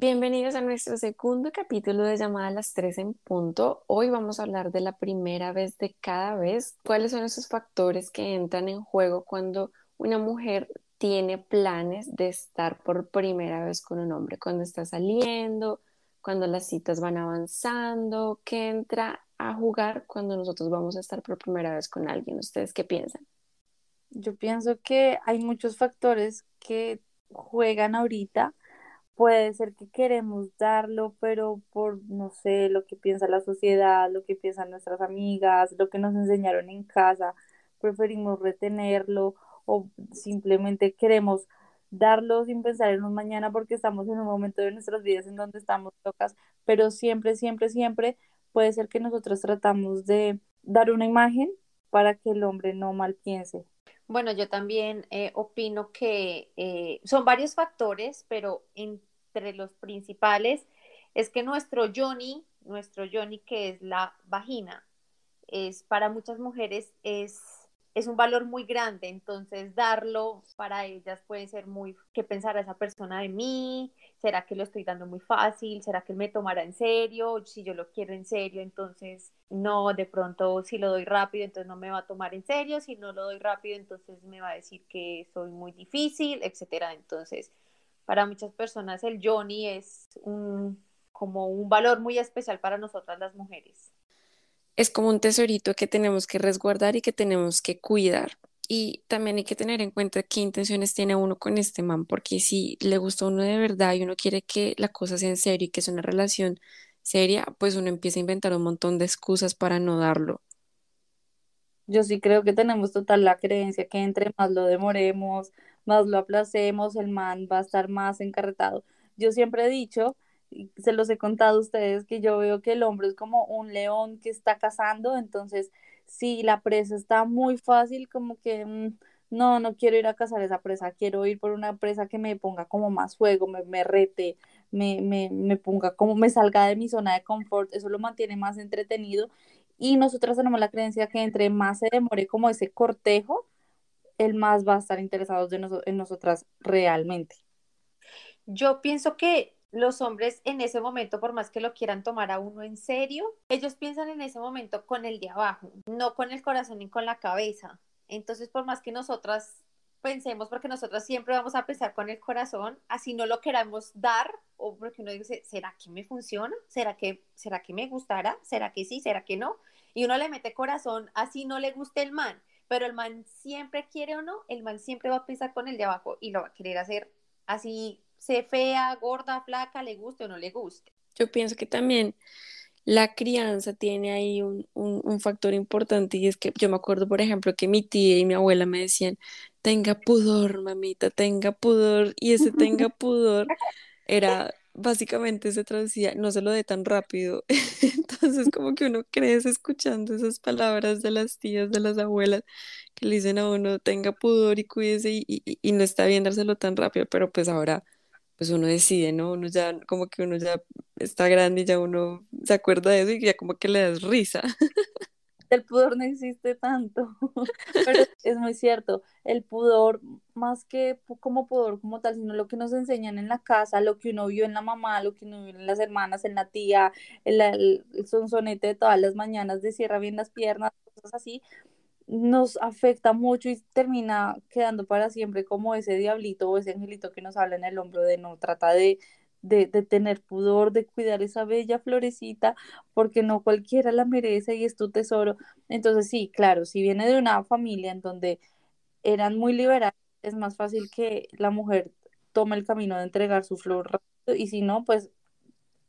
Bienvenidos a nuestro segundo capítulo de Llamada a las 3 en punto. Hoy vamos a hablar de la primera vez de cada vez. ¿Cuáles son esos factores que entran en juego cuando una mujer tiene planes de estar por primera vez con un hombre? Cuando está saliendo, cuando las citas van avanzando, ¿qué entra a jugar cuando nosotros vamos a estar por primera vez con alguien? ¿Ustedes qué piensan? Yo pienso que hay muchos factores que juegan ahorita puede ser que queremos darlo, pero por, no sé, lo que piensa la sociedad, lo que piensan nuestras amigas, lo que nos enseñaron en casa, preferimos retenerlo o simplemente queremos darlo sin pensar en un mañana porque estamos en un momento de nuestras vidas en donde estamos locas, pero siempre, siempre, siempre puede ser que nosotros tratamos de dar una imagen para que el hombre no mal piense. Bueno, yo también eh, opino que eh, son varios factores, pero en entre los principales es que nuestro Johnny, nuestro Johnny que es la vagina, es para muchas mujeres es, es un valor muy grande, entonces darlo para ellas puede ser muy, ¿qué pensará esa persona de mí? ¿Será que lo estoy dando muy fácil? ¿Será que él me tomará en serio? Si yo lo quiero en serio, entonces no, de pronto si lo doy rápido, entonces no me va a tomar en serio, si no lo doy rápido, entonces me va a decir que soy muy difícil, etcétera. Entonces, para muchas personas el Johnny es un, como un valor muy especial para nosotras las mujeres. Es como un tesorito que tenemos que resguardar y que tenemos que cuidar. Y también hay que tener en cuenta qué intenciones tiene uno con este man, porque si le gusta a uno de verdad y uno quiere que la cosa sea en serio y que es una relación seria, pues uno empieza a inventar un montón de excusas para no darlo. Yo sí creo que tenemos total la creencia que entre más lo demoremos, más lo aplacemos, el man va a estar más encarretado. Yo siempre he dicho, se los he contado a ustedes, que yo veo que el hombre es como un león que está cazando, entonces si la presa está muy fácil, como que mm, no, no quiero ir a cazar esa presa, quiero ir por una presa que me ponga como más fuego, me, me rete, me, me, me ponga como me salga de mi zona de confort, eso lo mantiene más entretenido y nosotras tenemos la creencia que entre más se demore como ese cortejo, el más va a estar interesado en nosotras realmente. Yo pienso que los hombres en ese momento, por más que lo quieran tomar a uno en serio, ellos piensan en ese momento con el de abajo, no con el corazón ni con la cabeza. Entonces, por más que nosotras pensemos, porque nosotras siempre vamos a pensar con el corazón, así no lo queramos dar, o porque uno dice, ¿será que me funciona? ¿Será que, ¿Será que me gustará? ¿Será que sí? ¿Será que no? Y uno le mete corazón, así no le guste el man pero el man siempre quiere o no, el man siempre va a pensar con el de abajo y lo va a querer hacer así, sea fea, gorda, flaca, le guste o no le guste. Yo pienso que también la crianza tiene ahí un, un, factor importante y es que yo me acuerdo, por ejemplo, que mi tía y mi abuela me decían, tenga pudor, mamita, tenga pudor, y ese tenga pudor era básicamente se traducía, no se lo dé tan rápido. Entonces, como que uno crece escuchando esas palabras de las tías, de las abuelas, que le dicen a uno, tenga pudor y cuídese y, y, no está bien dárselo tan rápido, pero pues ahora, pues uno decide, ¿no? Uno ya, como que uno ya está grande y ya uno se acuerda de eso y ya como que le das risa. el pudor no existe tanto, pero es muy cierto, el pudor más que como pudor como tal, sino lo que nos enseñan en la casa, lo que uno vio en la mamá, lo que uno vio en las hermanas, en la tía, el, el, sonsonete de todas las mañanas de cierra bien las piernas, cosas así, nos afecta mucho y termina quedando para siempre como ese diablito o ese angelito que nos habla en el hombro de no trata de de, tener pudor, de cuidar esa bella florecita, porque no cualquiera la merece y es tu tesoro. Entonces, sí, claro, si viene de una familia en donde eran muy liberales, es más fácil que la mujer tome el camino de entregar su flor rápido, y si no, pues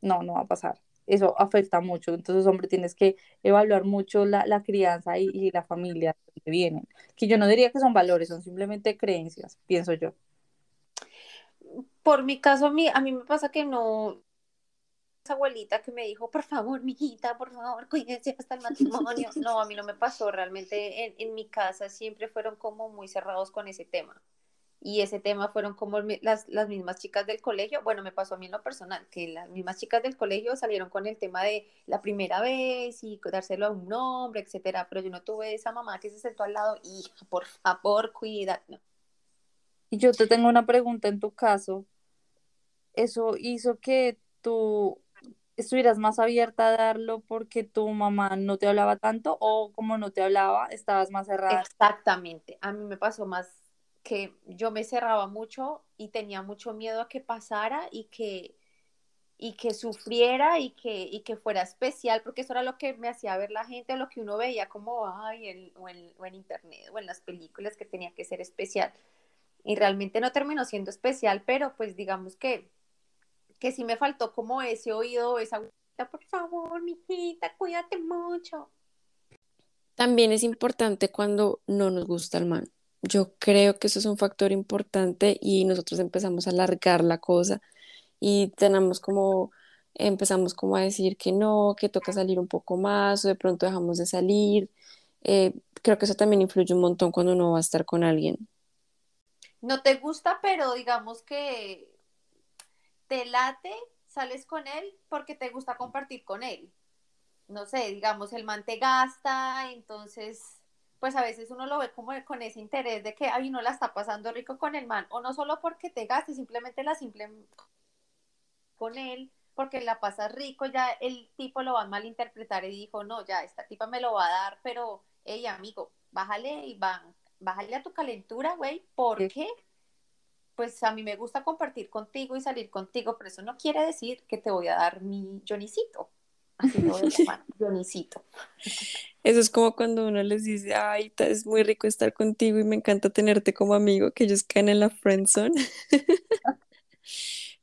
no, no va a pasar. Eso afecta mucho. Entonces, hombre, tienes que evaluar mucho la, la crianza y, y la familia que vienen. Que yo no diría que son valores, son simplemente creencias, pienso yo por mi caso, a mí, a mí me pasa que no, esa abuelita que me dijo, por favor, mijita, por favor, cuídense hasta el matrimonio. No, a mí no me pasó, realmente en, en mi casa siempre fueron como muy cerrados con ese tema. Y ese tema fueron como las, las mismas chicas del colegio, bueno, me pasó a mí en lo personal, que las mismas chicas del colegio salieron con el tema de la primera vez y dárselo a un hombre, etcétera, pero yo no tuve esa mamá que se sentó al lado y, por favor, cuida, no. Y yo te tengo una pregunta en tu caso. ¿Eso hizo que tú estuvieras más abierta a darlo porque tu mamá no te hablaba tanto o como no te hablaba, estabas más cerrada? Exactamente. A mí me pasó más que yo me cerraba mucho y tenía mucho miedo a que pasara y que y que sufriera y que, y que fuera especial, porque eso era lo que me hacía ver la gente, lo que uno veía como, ay, en, en, o en internet o en las películas que tenía que ser especial. Y realmente no terminó siendo especial, pero pues digamos que que sí me faltó como ese oído, esa por favor, mijita, cuídate mucho. También es importante cuando no nos gusta el man. Yo creo que eso es un factor importante y nosotros empezamos a alargar la cosa y tenemos como, empezamos como a decir que no, que toca salir un poco más o de pronto dejamos de salir. Eh, creo que eso también influye un montón cuando uno va a estar con alguien. No te gusta, pero digamos que te late, sales con él porque te gusta compartir con él. No sé, digamos, el man te gasta, entonces, pues a veces uno lo ve como con ese interés de que, ay, uno la está pasando rico con el man, o no solo porque te gaste, simplemente la simple con él, porque la pasas rico, ya el tipo lo va a malinterpretar y dijo, no, ya, esta tipa me lo va a dar, pero, hey, amigo, bájale y va, bájale a tu calentura, güey, ¿por qué? pues a mí me gusta compartir contigo y salir contigo, pero eso no quiere decir que te voy a dar mi Jonicito. Así lo voy a llamar, Jonicito. Eso es como cuando uno les dice, ay, es muy rico estar contigo y me encanta tenerte como amigo, que ellos caen en la friendzone.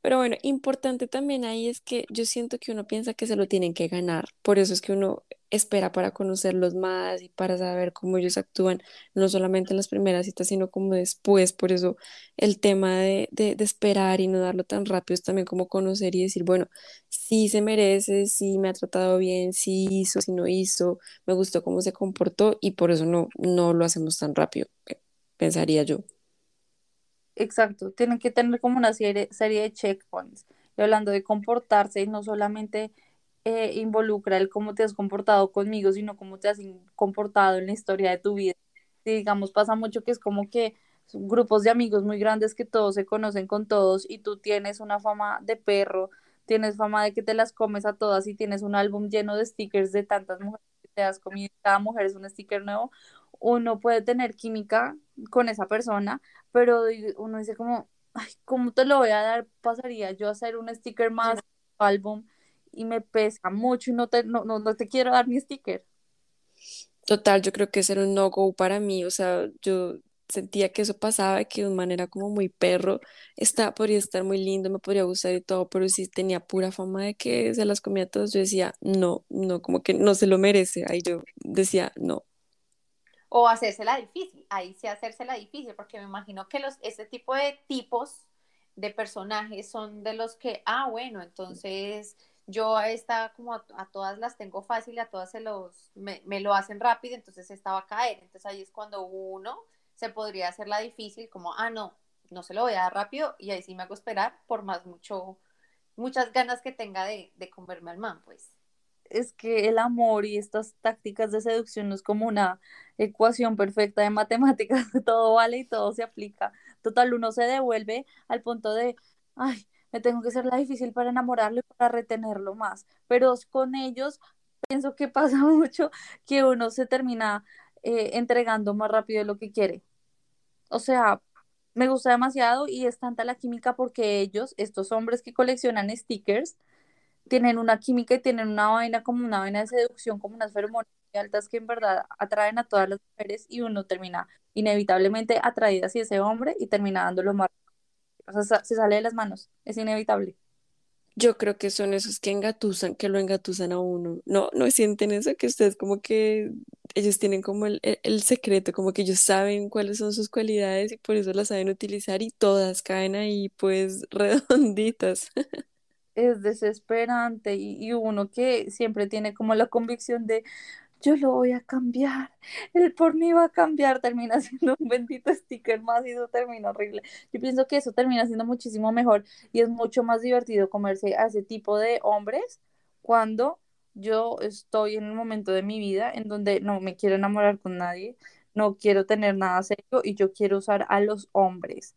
Pero bueno, importante también ahí es que yo siento que uno piensa que se lo tienen que ganar. Por eso es que uno espera para conocerlos más y para saber cómo ellos actúan, no solamente en las primeras citas, sino como después. Por eso el tema de, de, esperar y no darlo tan rápido es también como conocer y decir, bueno, sí se merece, sí me ha tratado bien, sí hizo, sí no hizo, me gustó cómo se comportó y por eso no, no lo hacemos tan rápido, pensaría yo. Exacto, tienen que tener como una serie, serie de checkpoints. Y hablando de comportarse, no solamente eh, involucra el cómo te has comportado conmigo, sino cómo te has comportado en la historia de tu vida. Y digamos, pasa mucho que es como que grupos de amigos muy grandes que todos se conocen con todos y tú tienes una fama de perro, tienes fama de que te las comes a todas y tienes un álbum lleno de stickers de tantas mujeres que te has comido, cada mujer es un sticker nuevo, uno puede tener química con esa persona, pero uno dice como, ay, ¿cómo te lo voy a dar? Pasaría yo a hacer un sticker más álbum y me pesa mucho y no te, no, no, te quiero dar mi sticker. Total, yo creo que ese era un no-go para mí, o sea, yo sentía que eso pasaba, que de manera como muy perro, está, podría estar muy lindo, me podría gustar y todo, pero si tenía pura fama de que se las comía todos, yo decía, no, no, como que no se lo merece, ahí yo decía, no, o hacérsela difícil, ahí sí hacérsela difícil, porque me imagino que los, este tipo de tipos de personajes son de los que, ah, bueno, entonces yo esta como a, todas las tengo fácil a todas se los, me, lo hacen rápido, entonces esta va a caer, entonces ahí es cuando uno se podría hacerla difícil, como, ah, no, no se lo voy a dar rápido y ahí sí me hago esperar por más mucho, muchas ganas que tenga de, de comerme al man, pues es que el amor y estas tácticas de seducción no es como una ecuación perfecta de matemáticas, todo vale y todo se aplica. Total, uno se devuelve al punto de, ay, me tengo que ser la difícil para enamorarlo y para retenerlo más. Pero con ellos pienso que pasa mucho que uno se termina eh, entregando más rápido de lo que quiere. O sea, me gusta demasiado y es tanta la química porque ellos, estos hombres que coleccionan stickers, tienen una química y tienen una vaina como una vaina de seducción, como unas feromonas altas que en verdad atraen a todas las mujeres y uno termina inevitablemente atraída hacia ese hombre y termina dándolo más. O sea, se sale de las manos, es inevitable. Yo creo que son esos que engatusan, que lo engatusan a uno. No, no sienten eso, que ustedes como que ellos tienen como el, el- el secreto, como que ellos saben cuáles son sus cualidades y por eso las saben utilizar y todas caen ahí pues redonditas. Es desesperante y, y uno que siempre tiene como la convicción de yo lo voy a cambiar, el por mí va a cambiar, termina siendo un bendito sticker más y eso termina horrible. Yo pienso que eso termina siendo muchísimo mejor y es mucho más divertido comerse a ese tipo de hombres cuando yo estoy en un momento de mi vida en donde no me quiero enamorar con nadie, no quiero tener nada serio y yo quiero usar a los hombres.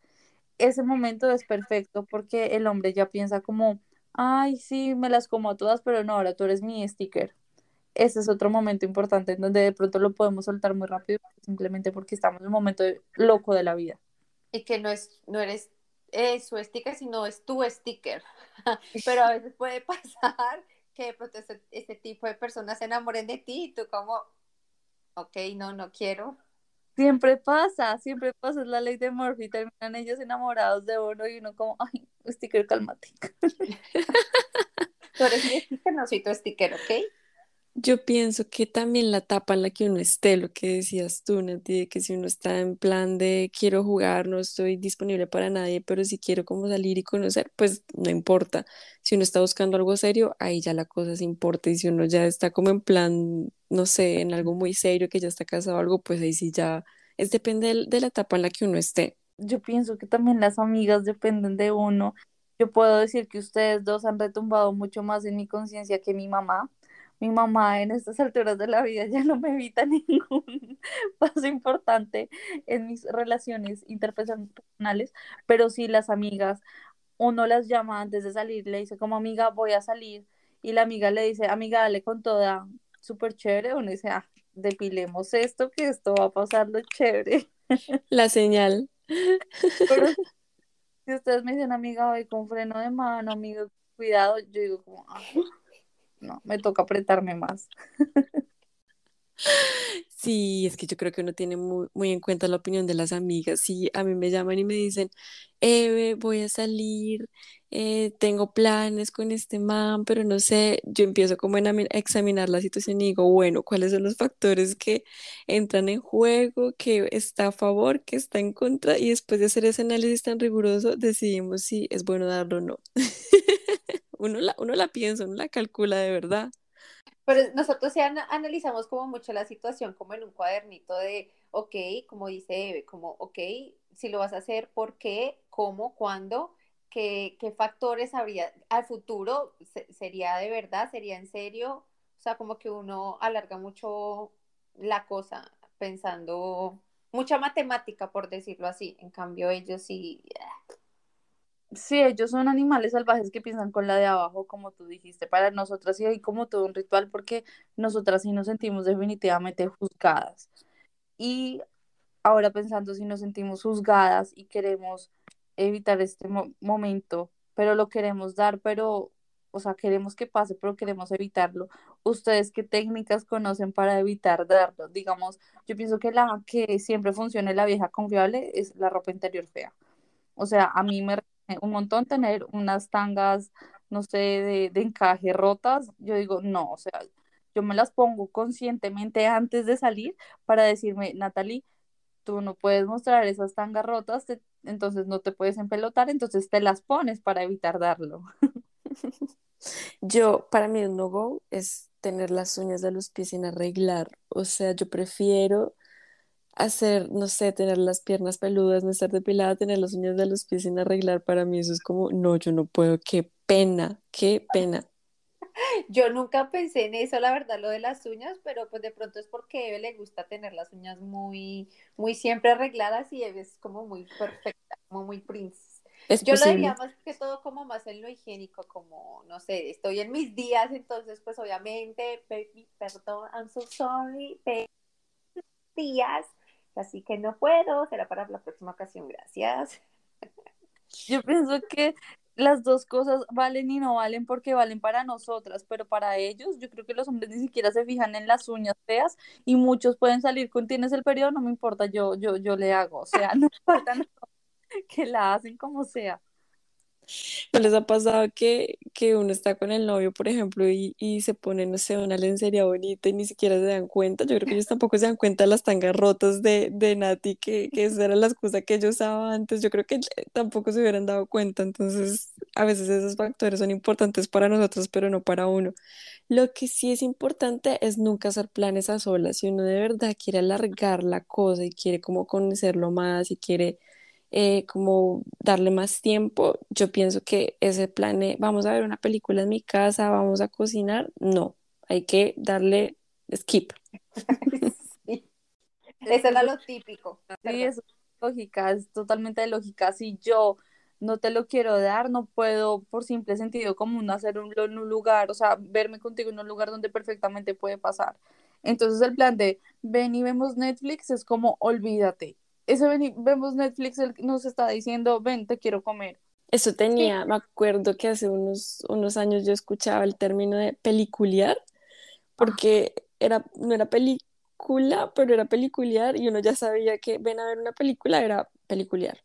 Ese momento es perfecto porque el hombre ya piensa como, ay, sí, me las como a todas, pero no, ahora tú eres mi sticker ese es otro momento importante en donde de pronto lo podemos soltar muy rápido simplemente porque estamos en un momento de- loco de la vida. Y que no es, no eres eh, su sticker, sino es tu sticker. Pero a veces puede pasar que de pronto ese, ese tipo de personas se enamoren de ti y tú como, ok, no, no quiero. Siempre pasa, siempre pasa, es la ley de Murphy, terminan ellos enamorados de uno y uno como, ay, sticker, cálmate. Tú eres mi sticker, no soy tu sticker, ¿ok? Yo pienso que también la etapa en la que uno esté, lo que decías tú, Nati, que si uno está en plan de quiero jugar, no estoy disponible para nadie, pero si quiero como salir y conocer, pues no importa. Si uno está buscando algo serio, ahí ya la cosa se importa. Y si uno ya está como en plan, no sé, en algo muy serio, que ya está casado o algo, pues ahí sí ya es depende de la etapa en la que uno esté. Yo pienso que también las amigas dependen de uno. Yo puedo decir que ustedes dos han retumbado mucho más en mi conciencia que mi mamá. Mi mamá en estas alturas de la vida ya no me evita ningún paso importante en mis relaciones interpersonales, pero sí las amigas, uno las llama antes de salir, le dice como amiga voy a salir y la amiga le dice amiga dale con toda, súper chévere, uno dice ah, depilemos esto que esto va a pasar lo chévere. La señal. Pero si ustedes me dicen, amiga, voy con freno de mano, amigo, cuidado, yo digo como, "Ah, no, me toca apretarme más. Sí, es que yo creo que uno tiene muy, muy en cuenta la opinión de las amigas. Si a mí me llaman y me dicen, Eve, voy a salir, eh, tengo planes con este man, pero no sé, yo empiezo como en a examinar la situación y digo, bueno, ¿cuáles son los factores que entran en juego, que está a favor, que está en contra? Y después de hacer ese análisis tan riguroso, decidimos si es bueno darlo o no. Uno la, uno la piensa, uno la calcula de verdad. Pero nosotros ana- analizamos como mucho la situación, como en un cuadernito de, ok, como dice Eve, como, ok, si lo vas a hacer, ¿por qué? ¿Cómo? ¿Cuándo? ¿Qué, qué factores habría al futuro? Se- ¿Sería de verdad? ¿Sería en serio? O sea, como que uno alarga mucho la cosa pensando, mucha matemática, por decirlo así. En cambio, ellos sí, Sí, ellos son animales salvajes que piensan con la de abajo, como tú dijiste. Para nosotras sí hay como todo un ritual porque nosotras sí nos sentimos definitivamente juzgadas. Y ahora pensando si nos sentimos juzgadas y queremos evitar este mo- momento, pero lo queremos dar, pero, o sea, queremos que pase, pero queremos evitarlo. ¿Ustedes qué técnicas conocen para evitar darlo? Digamos, yo pienso que la que siempre funciona la vieja confiable es la ropa interior fea. O sea, a mí me un montón tener unas tangas, no sé, de, encaje rotas. Yo digo, no, o sea, yo me las pongo conscientemente antes de salir para decirme, Natalie, tú no puedes mostrar esas tangas rotas, entonces no te puedes empelotar, entonces te las pones para evitar darlo. Yo, para mí, no-go es tener las uñas de los pies sin arreglar. O sea, yo prefiero hacer, no sé, tener las piernas peludas, no estar depilada, tener las uñas de los pies sin arreglar. Para mí eso es como, no, yo no puedo. Qué pena, qué pena. Yo nunca pensé en eso, la verdad, lo de las uñas, pero pues de pronto es porque a Eve le gusta tener las uñas muy, muy siempre arregladas y Eve es como muy perfecta, como muy princesa. Es Yo lo diría posible. más que todo como más en lo higiénico, como, no sé, estoy en mis días, entonces pues obviamente, baby, perdón, I'm so sorry, baby, días, así que no puedo, será para la próxima ocasión, gracias. Yo pienso que las dos cosas valen y no valen porque valen para nosotras, pero para ellos, yo creo que los hombres ni siquiera se fijan en las uñas feas y muchos pueden salir con tienes el periodo, no me importa, yo, yo, yo le hago, o sea, no nada, que la hacen como sea. ¿No les ha pasado que, que uno está con el novio, por ejemplo, y, y se pone, no sé, una lencería bonita y ni siquiera se dan cuenta? Yo creo que ellos tampoco se dan cuenta de las tangas rotas de, de Nati, que, que esa era la excusa que yo usaba antes. Yo creo que tampoco se hubieran dado cuenta. Entonces, a veces esos factores son importantes para nosotros, pero no para uno. Lo que sí es importante es nunca hacer planes a solas. Si uno de verdad quiere alargar la cosa y quiere como conocerlo más y quiere eh, como darle más tiempo, yo pienso que ese plan, vamos a ver una película en mi casa, vamos a cocinar, no, hay que darle skip. sí. Eso era lo típico. Sí, es lógica, es totalmente lógica. Si yo no te lo quiero dar, no puedo por simple sentido común hacer un, en un lugar, o sea, verme contigo en un lugar donde perfectamente puede pasar. Entonces el plan de ven y vemos Netflix es como olvídate, ese vemos Netflix, él nos está diciendo, ven, te quiero comer. Eso tenía, me acuerdo que hace unos, unos años yo escuchaba el término de peliculiar, porque era, no era película, pero era peliculiar y uno ya sabía que ven a ver una película, era peliculiar.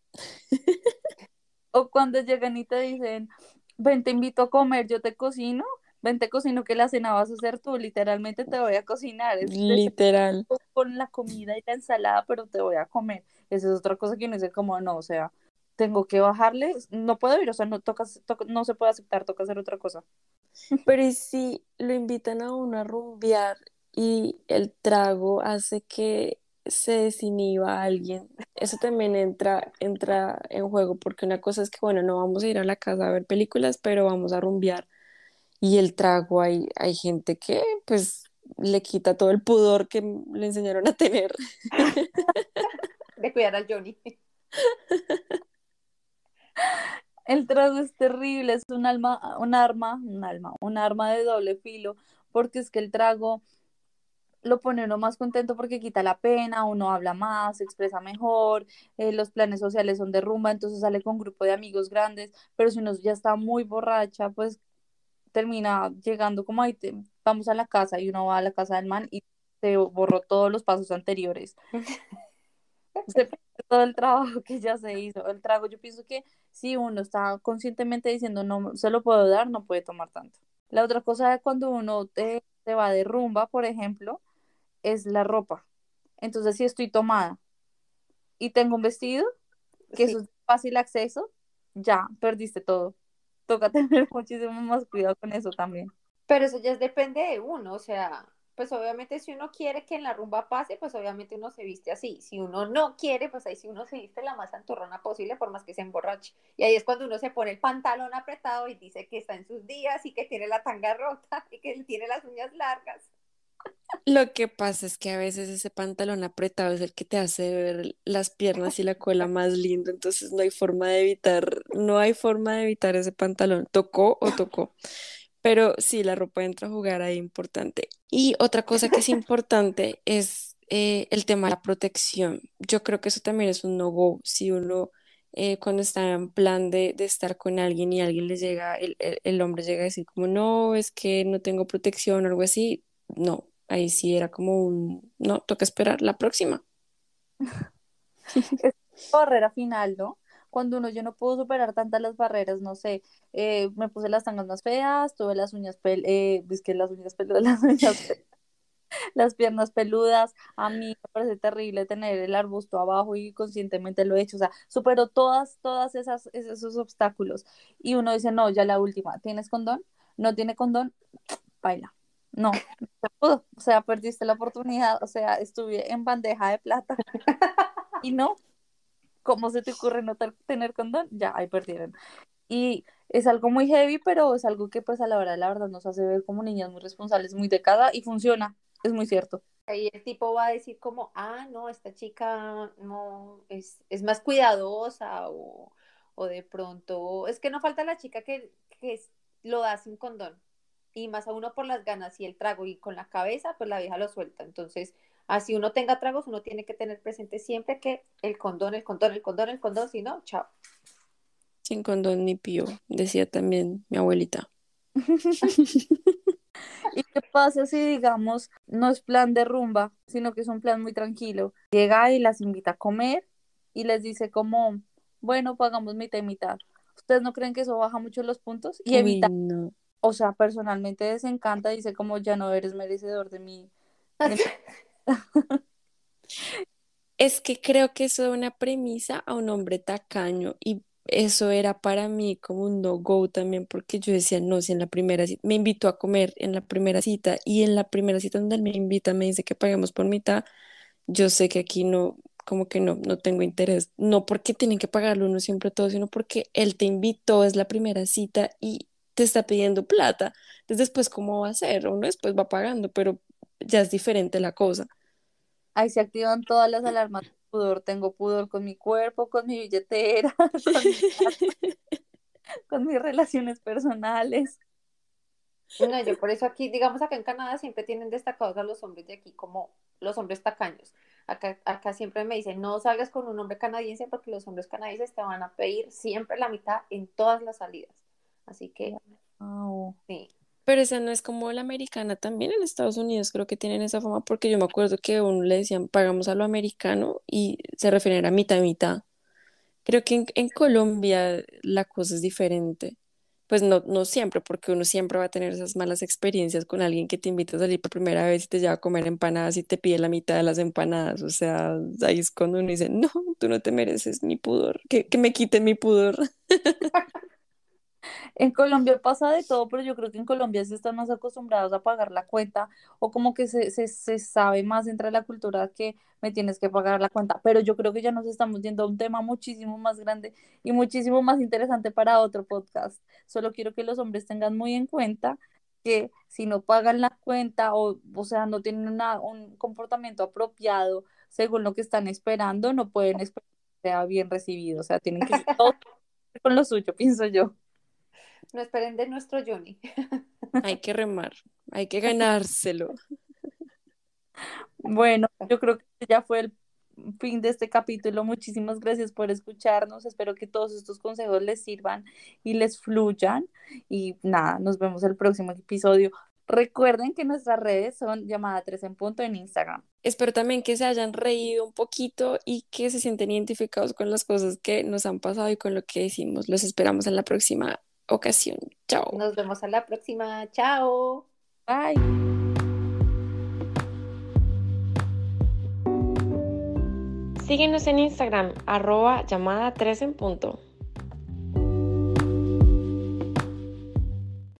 O cuando llegan y te dicen, ven, te invito a comer, yo te cocino, ven, te cocino que la cena vas a hacer tú, literalmente te voy a cocinar. Es Literal. Con la comida y la ensalada, pero te voy a comer. Esa es otra cosa que uno dice como, no, o sea, tengo que bajarle, no puedo ir, o sea, no, toca, no se puede aceptar, toca hacer otra cosa. Pero ¿y si lo invitan a uno a rumbear y el trago hace que se desinhiba a alguien? Eso también entra, entra en juego, porque una cosa es que, bueno, no vamos a ir a la casa a ver películas, pero vamos a rumbear. Y el trago, hay, hay gente que, pues, le quita todo el pudor que le enseñaron a tener. de cuidar al Johnny. El trago es terrible, es un alma, un arma, un alma, un arma de doble filo, porque es que el trago lo pone uno más contento porque quita la pena, uno habla más, se expresa mejor, eh, los planes sociales son de rumba, entonces sale con un grupo de amigos grandes, pero si uno ya está muy borracha, pues termina llegando como ahí, vamos a la casa y uno va a la casa del man y se borró todos los pasos anteriores. todo el trabajo que ya se hizo. El trago, yo pienso que si uno está conscientemente diciendo no se lo puedo dar, no puede tomar tanto. La otra cosa es cuando uno te, va de rumba, por ejemplo, es la ropa. Entonces, si estoy tomada y tengo un vestido, que es fácil acceso, ya perdiste todo. Toca tener muchísimo más cuidado con eso también. Pero eso ya depende de uno, o sea, pues obviamente si uno quiere que en la rumba pase, pues obviamente uno se viste así. Si uno no quiere, pues ahí sí uno se viste la más antorrona posible, por más que se emborrache. Y ahí es cuando uno se pone el pantalón apretado y dice que está en sus días y que tiene la tanga rota y que tiene las uñas largas. Lo que pasa es que a veces ese pantalón apretado es el que te hace ver las piernas y la cola más lindo, entonces no hay forma de evitar, no hay forma de evitar ese pantalón. Tocó o tocó. Pero sí, la ropa entra a jugar ahí importante. Y otra cosa que es importante es eh, el tema de la protección. Yo creo que eso también es un no-go. Si uno eh, cuando está en plan de, de, estar con alguien y alguien le llega, el, el, hombre llega a decir como, no, es que no tengo protección o algo así, no, ahí sí era como un, no, toca esperar la próxima. es barrera final, ¿no? cuando uno yo no puedo superar tantas las barreras, no sé, eh, me puse las tangas más feas, tuve las uñas, pel eh, que las uñas peludas, las uñas las piernas peludas, a mí me parece terrible tener el arbusto abajo y conscientemente lo he hecho, o sea, supero todas, todas esas, esos obstáculos y uno dice, no, ya la última, ¿tienes condón? No tiene condón, baila. No, no se pudo, o sea, perdiste la oportunidad, o sea, estuve en bandeja de plata y no, ¿cómo se te ocurre no tener condón? Ya, ahí perdieron. Y es algo muy heavy, pero es algo que pues a la hora de la verdad nos hace ver como niñas muy responsables, muy de cada y funciona, es muy cierto. Ahí el tipo va a decir como, ah, no, esta chica no es, es más cuidadosa o, o, de pronto, es que no falta la chica que, que lo da sin condón y más a uno por las ganas y el trago y con la cabeza, pues la vieja lo suelta. Entonces, Así uno tenga tragos, uno tiene que tener presente siempre que el condón, el condón, el condón, el condón, si no, chao. Sin condón ni pío, decía también mi abuelita. ¿Y qué pasa si, digamos, no es plan de rumba, sino que es un plan muy tranquilo? Llega y las invita a comer y les dice como, bueno, pagamos mitad y mitad. ¿Ustedes no creen que eso baja mucho los puntos? Y evita, o sea, personalmente desencanta, dice como ya no eres merecedor de mí. Es que creo que eso da una premisa a un hombre tacaño y eso era para mí como un no-go también porque yo decía, no, si en la primera cita, me invitó a comer en la primera cita y en la primera cita donde él me invita me dice que paguemos por mitad, yo sé que aquí no, como que no, no tengo interés, no porque tienen que pagarlo uno siempre todo, sino porque él te invitó, es la primera cita y te está pidiendo plata, entonces después cómo va a ser, uno después va pagando, pero ya es diferente la cosa. Ahí se activan todas las alarmas de pudor. Tengo pudor con mi cuerpo, con mi billetera, con, mis relaciones personales. No, yo por eso aquí, digamos acá en Canadá siempre tienen destacados a los hombres de aquí como los hombres tacaños. Acá, acá siempre me dicen, no salgas con un hombre canadiense porque los hombres canadienses te van a pedir siempre la mitad en todas las salidas. Así que, sí. Pero esa no es como la americana también en Estados Unidos, creo que tienen esa fama porque yo me acuerdo que uno le decían pagamos a lo americano y se refieren a mitad y mitad. Creo que en, Colombia la cosa es diferente. Pues no, no siempre, porque uno siempre va a tener esas malas experiencias con alguien que te invita a salir por primera vez y te lleva a comer empanadas y te pide la mitad de las empanadas. O sea, ahí es cuando uno dice, no, tú no te mereces mi pudor, que, que me quite mi pudor. En Colombia pasa de todo, pero yo creo que en Colombia sí están más acostumbrados a pagar la cuenta o como que se, se, se sabe más entre la cultura que me tienes que pagar la cuenta. Pero yo creo que ya nos estamos yendo a un tema muchísimo más grande y muchísimo más interesante para otro podcast. Solo quiero que los hombres tengan muy en cuenta que si no pagan la cuenta o, o sea, no tienen una, un comportamiento apropiado según lo que están esperando, no pueden esperar que sea bien recibido. O sea, tienen que todo con lo suyo, pienso yo. No esperen de nuestro Johnny. Hay que remar, hay que ganárselo. Bueno, yo creo que ya fue el fin de este capítulo. Muchísimas gracias por escucharnos. Espero que todos estos consejos les sirvan y les fluyan. Y nada, nos vemos el próximo episodio. Recuerden que nuestras redes son llamada 3 en punto en Instagram. Espero también que se hayan reído un poquito y que se sienten identificados con las cosas que nos han pasado y con lo que decimos. Los esperamos en la próxima ocasión. Chao. Nos vemos a la próxima. Chao. Bye. Síguenos en Instagram, arroba llamada 3 en punto.